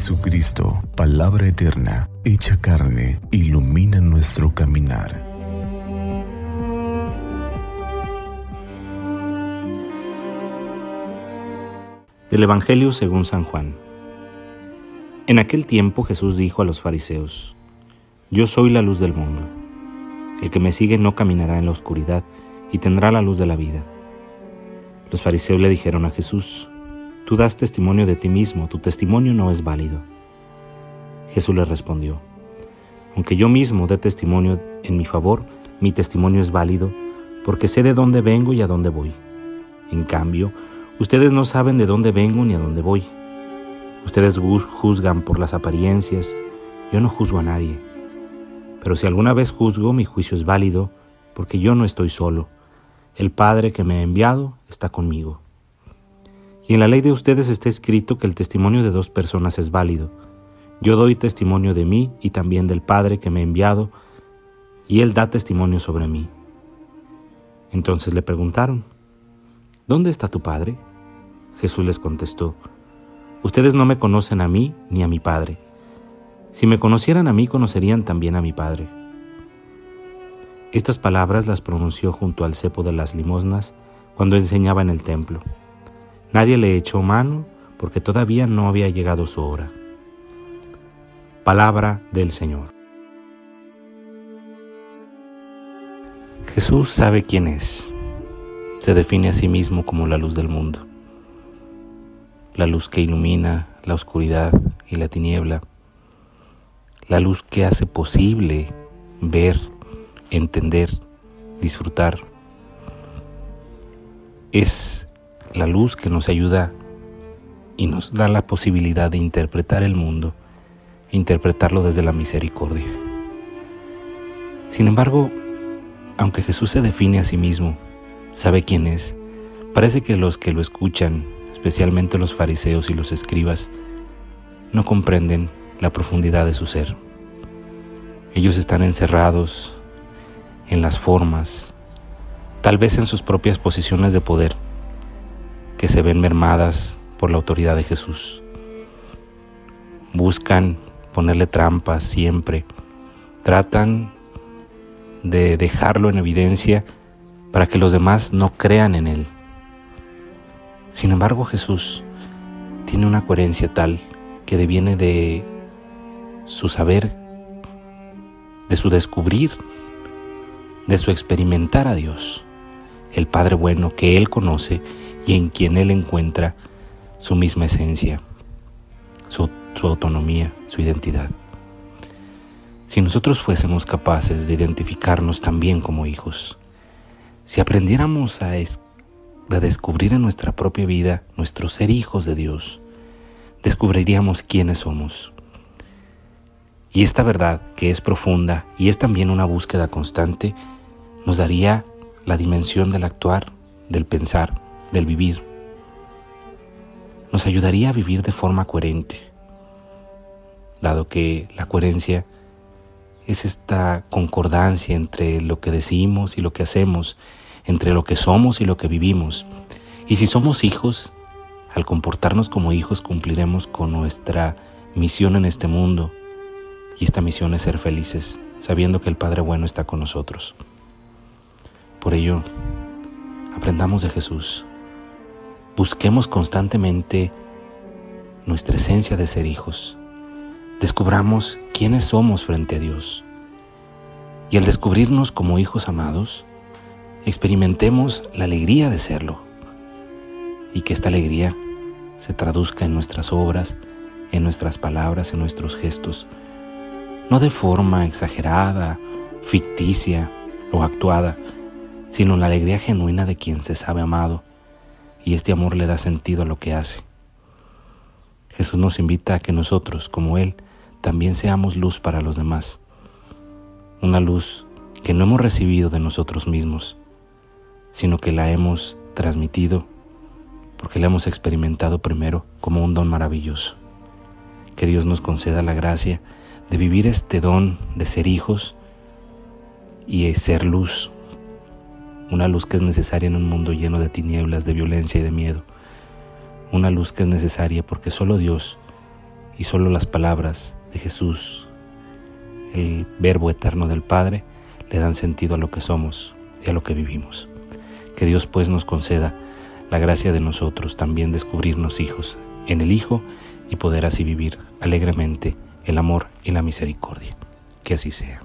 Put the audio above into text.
Jesucristo, palabra eterna, hecha carne, ilumina nuestro caminar. Del Evangelio según San Juan. En aquel tiempo Jesús dijo a los fariseos, Yo soy la luz del mundo. El que me sigue no caminará en la oscuridad y tendrá la luz de la vida. Los fariseos le dijeron a Jesús, Tú das testimonio de ti mismo, tu testimonio no es válido. Jesús le respondió, Aunque yo mismo dé testimonio en mi favor, mi testimonio es válido, porque sé de dónde vengo y a dónde voy. En cambio, ustedes no saben de dónde vengo ni a dónde voy. Ustedes juzgan por las apariencias, yo no juzgo a nadie. Pero si alguna vez juzgo, mi juicio es válido, porque yo no estoy solo. El Padre que me ha enviado está conmigo. Y en la ley de ustedes está escrito que el testimonio de dos personas es válido. Yo doy testimonio de mí y también del Padre que me ha enviado, y Él da testimonio sobre mí. Entonces le preguntaron, ¿Dónde está tu Padre? Jesús les contestó, Ustedes no me conocen a mí ni a mi Padre. Si me conocieran a mí, conocerían también a mi Padre. Estas palabras las pronunció junto al cepo de las limosnas cuando enseñaba en el templo. Nadie le echó mano porque todavía no había llegado su hora. Palabra del Señor. Jesús sabe quién es. Se define a sí mismo como la luz del mundo. La luz que ilumina la oscuridad y la tiniebla. La luz que hace posible ver entender, disfrutar. Es la luz que nos ayuda y nos da la posibilidad de interpretar el mundo interpretarlo desde la misericordia. Sin embargo, aunque Jesús se define a sí mismo, sabe quién es, parece que los que lo escuchan, especialmente los fariseos y los escribas, no comprenden la profundidad de su ser. Ellos están encerrados en las formas, tal vez en sus propias posiciones de poder, que se ven mermadas por la autoridad de Jesús. Buscan ponerle trampas siempre, tratan de dejarlo en evidencia para que los demás no crean en él. Sin embargo, Jesús tiene una coherencia tal que deviene de su saber, de su descubrir de su experimentar a Dios, el Padre bueno que Él conoce y en quien Él encuentra su misma esencia, su, autonomía, su identidad. Si nosotros fuésemos capaces de identificarnos también como hijos, si aprendiéramos a descubrir en nuestra propia vida nuestro ser hijos de Dios, descubriríamos quiénes somos. Y esta verdad, que es profunda y es también una búsqueda constante, nos daría la dimensión del actuar, del pensar, del vivir. Nos ayudaría a vivir de forma coherente, dado que la coherencia es esta concordancia entre lo que decimos y lo que hacemos, entre lo que somos y lo que vivimos. Y si somos hijos, al comportarnos como hijos cumpliremos con nuestra misión en este mundo. Y esta misión es ser felices, sabiendo que el Padre Bueno está con nosotros. Por ello, aprendamos de Jesús. Busquemos constantemente nuestra esencia de ser hijos. Descubramos quiénes somos frente a Dios. Y al descubrirnos como hijos amados, experimentemos la alegría de serlo. Y que esta alegría se traduzca en nuestras obras, en nuestras palabras, en nuestros gestos, no de forma exagerada, ficticia o actuada, sino la alegría genuina de quien se sabe amado, y este amor le da sentido a lo que hace. Jesús nos invita a que nosotros, como Él, también seamos luz para los demás, una luz que no hemos recibido de nosotros mismos, sino que la hemos transmitido porque la hemos experimentado primero como un don maravilloso. Que Dios nos conceda la gracia de vivir este don de ser hijos y ser luz una luz que es necesaria en un mundo lleno de tinieblas, de violencia y de miedo, una luz que es necesaria porque solo Dios y solo las palabras de Jesús, el verbo eterno del Padre, le dan sentido a lo que somos y a lo que vivimos. Que Dios pues nos conceda la gracia de nosotros también descubrirnos hijos en el Hijo y poder así vivir alegremente el amor y la misericordia. Que así sea.